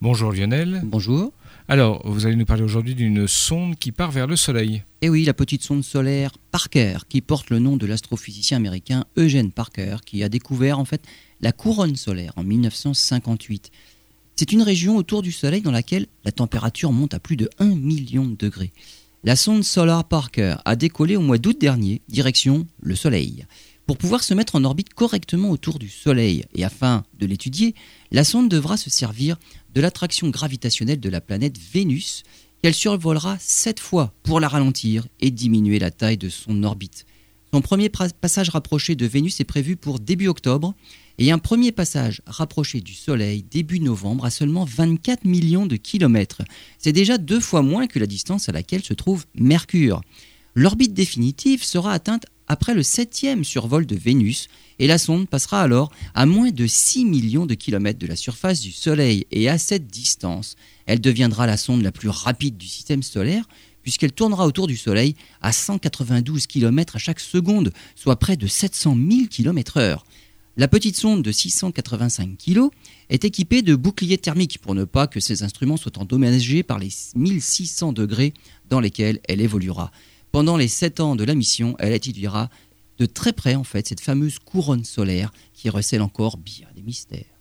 Bonjour Lionel. Bonjour. Alors, vous allez nous parler aujourd'hui d'une sonde qui part vers le Soleil. Eh oui, la petite sonde solaire Parker, qui porte le nom de l'astrophysicien américain Eugene Parker, qui a découvert en fait la couronne solaire en 1958. C'est une région autour du Soleil dans laquelle la température monte à plus de 1 million de degrés. La sonde Solar Parker a décollé au mois d'août dernier, direction le Soleil. Pour pouvoir se mettre en orbite correctement autour du Soleil et afin de l'étudier, la sonde devra se servir de l'attraction gravitationnelle de la planète Vénus qu'elle survolera sept fois pour la ralentir et diminuer la taille de son orbite. Son premier passage rapproché de Vénus est prévu pour début octobre et un premier passage rapproché du Soleil début novembre à seulement 24 millions de kilomètres. C'est déjà deux fois moins que la distance à laquelle se trouve Mercure. L'orbite définitive sera atteinte après le septième survol de Vénus et la sonde passera alors à moins de 6 millions de kilomètres de la surface du Soleil et à cette distance, elle deviendra la sonde la plus rapide du système solaire puisqu'elle tournera autour du Soleil à 192 km à chaque seconde, soit près de 700 000 km/h. La petite sonde de 685 kg est équipée de boucliers thermiques pour ne pas que ses instruments soient endommagés par les 1600 degrés dans lesquels elle évoluera. Pendant les 7 ans de la mission, elle étudiera de très près en fait cette fameuse couronne solaire qui recèle encore bien des mystères.